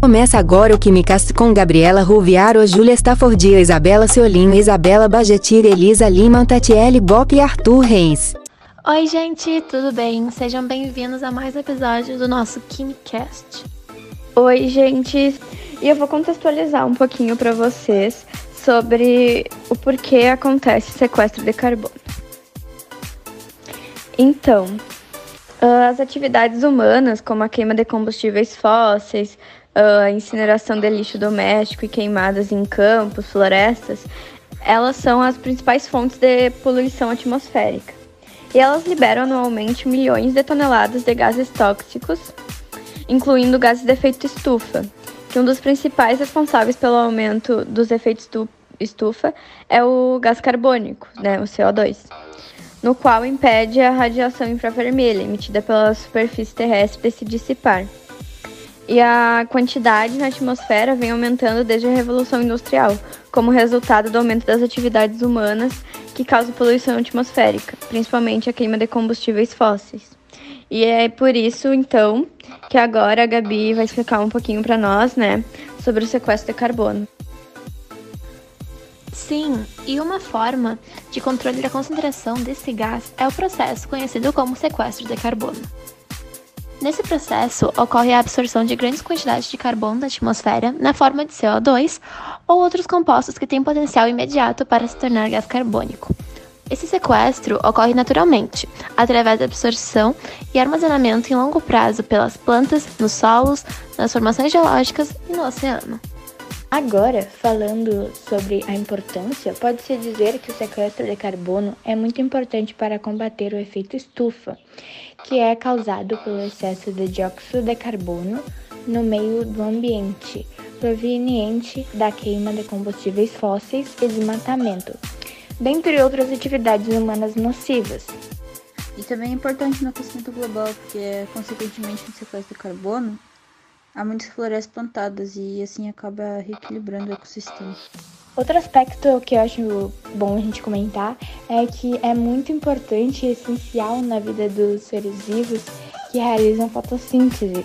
Começa agora o Quimicast com Gabriela Ruviaro, Júlia Staffordia, Isabela Ceolinho, Isabela Bajetir, Elisa Lima, Tatiele Bop e Arthur Reis. Oi, gente, tudo bem? Sejam bem-vindos a mais um episódio do nosso Quimicast. Oi, gente, e eu vou contextualizar um pouquinho para vocês sobre o porquê acontece sequestro de carbono. Então, as atividades humanas, como a queima de combustíveis fósseis, a incineração de lixo doméstico e queimadas em campos, florestas, elas são as principais fontes de poluição atmosférica. E elas liberam anualmente milhões de toneladas de gases tóxicos, incluindo gases de efeito estufa, que um dos principais responsáveis pelo aumento dos efeitos estufa é o gás carbônico, né, o CO2, no qual impede a radiação infravermelha emitida pela superfície terrestre de se dissipar. E a quantidade na atmosfera vem aumentando desde a Revolução Industrial, como resultado do aumento das atividades humanas que causam poluição atmosférica, principalmente a queima de combustíveis fósseis. E é por isso, então, que agora a Gabi vai explicar um pouquinho para nós, né, sobre o sequestro de carbono. Sim, e uma forma de controle da concentração desse gás é o processo conhecido como sequestro de carbono. Nesse processo, ocorre a absorção de grandes quantidades de carbono da atmosfera na forma de CO2 ou outros compostos que têm potencial imediato para se tornar gás carbônico. Esse sequestro ocorre naturalmente, através da absorção e armazenamento em longo prazo pelas plantas, nos solos, nas formações geológicas e no oceano. Agora, falando sobre a importância, pode-se dizer que o sequestro de carbono é muito importante para combater o efeito estufa, que é causado pelo excesso de dióxido de carbono no meio do ambiente, proveniente da queima de combustíveis fósseis e desmatamento dentre outras atividades humanas nocivas. E também é importante no aquecimento global, porque, consequentemente, no sequestro de carbono, há muitas florestas plantadas e assim acaba reequilibrando o ecossistema. Outro aspecto que eu acho bom a gente comentar é que é muito importante e essencial na vida dos seres vivos que realizam fotossíntese.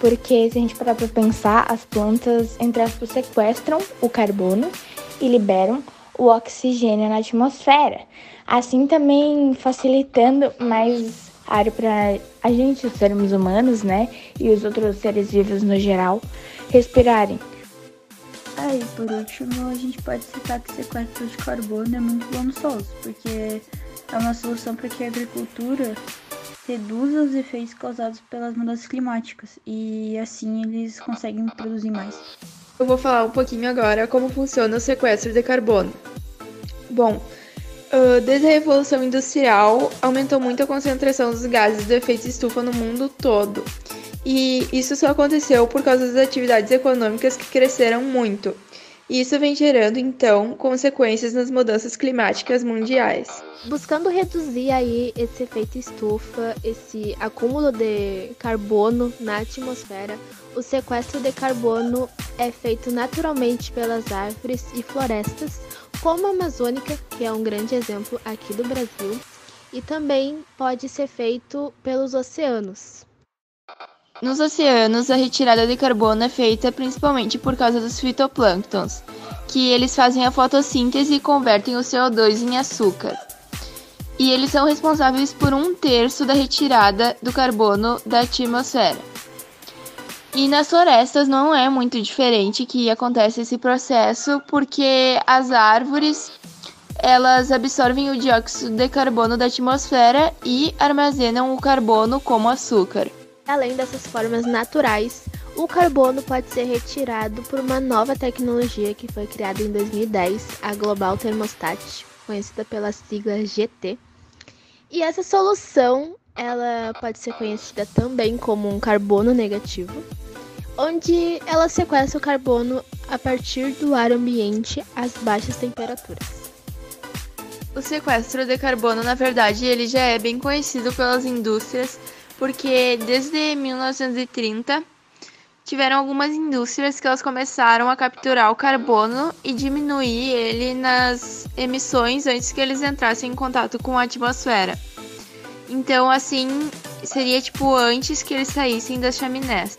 Porque se a gente parar para pensar, as plantas, entre aspas, sequestram o carbono e liberam o oxigênio na atmosfera, assim também facilitando mais ar para a gente, os seres humanos, né, e os outros seres vivos no geral, respirarem. Aí, ah, por último, a gente pode citar que sequestro de carbono é muito bom no solo, porque é uma solução para que a agricultura reduza os efeitos causados pelas mudanças climáticas e assim eles conseguem produzir mais. Eu vou falar um pouquinho agora como funciona o sequestro de carbono. Bom, desde a Revolução Industrial, aumentou muito a concentração dos gases de efeito estufa no mundo todo. E isso só aconteceu por causa das atividades econômicas que cresceram muito. E isso vem gerando, então, consequências nas mudanças climáticas mundiais. Buscando reduzir aí esse efeito estufa, esse acúmulo de carbono na atmosfera, o sequestro de carbono é feito naturalmente pelas árvores e florestas, como a amazônica, que é um grande exemplo aqui do Brasil, e também pode ser feito pelos oceanos. Nos oceanos, a retirada de carbono é feita principalmente por causa dos fitoplânctons, que eles fazem a fotossíntese e convertem o CO2 em açúcar. E eles são responsáveis por um terço da retirada do carbono da atmosfera. E nas florestas não é muito diferente que acontece esse processo, porque as árvores elas absorvem o dióxido de carbono da atmosfera e armazenam o carbono como açúcar. Além dessas formas naturais, o carbono pode ser retirado por uma nova tecnologia que foi criada em 2010, a Global Thermostat, conhecida pela sigla GT. E essa solução, ela pode ser conhecida também como um carbono negativo, onde ela sequestra o carbono a partir do ar ambiente às baixas temperaturas. O sequestro de carbono, na verdade, ele já é bem conhecido pelas indústrias porque desde 1930 tiveram algumas indústrias que elas começaram a capturar o carbono e diminuir ele nas emissões antes que eles entrassem em contato com a atmosfera. Então, assim, seria tipo antes que eles saíssem das chaminés.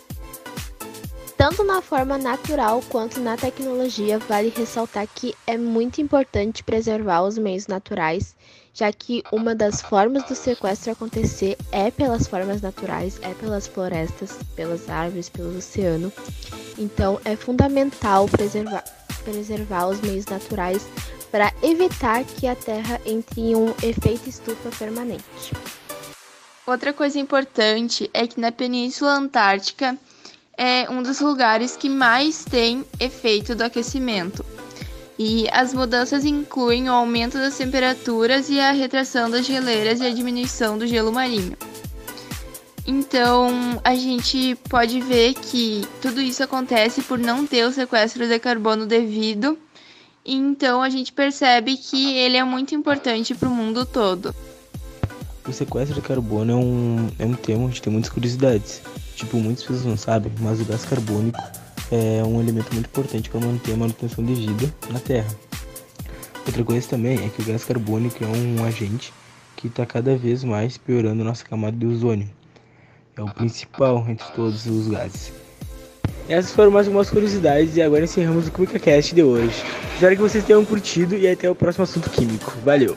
Tanto na forma natural quanto na tecnologia, vale ressaltar que é muito importante preservar os meios naturais, já que uma das formas do sequestro acontecer é pelas formas naturais, é pelas florestas, pelas árvores, pelo oceano. Então é fundamental preservar, preservar os meios naturais para evitar que a Terra entre em um efeito estufa permanente. Outra coisa importante é que na Península Antártica é um dos lugares que mais tem efeito do aquecimento. E as mudanças incluem o aumento das temperaturas e a retração das geleiras e a diminuição do gelo marinho. Então, a gente pode ver que tudo isso acontece por não ter o sequestro de carbono devido. Então, a gente percebe que ele é muito importante para o mundo todo. O sequestro de carbono é um, é um tema onde tem muitas curiosidades. Tipo, muitas pessoas não sabem, mas o gás carbônico é um elemento muito importante para manter a manutenção de vida na Terra. Outra coisa também é que o gás carbônico é um agente que está cada vez mais piorando nossa camada de ozônio. É o principal entre todos os gases. Essas foram mais algumas curiosidades e agora encerramos o QuickCast de hoje. Espero que vocês tenham curtido e até o próximo assunto químico. Valeu!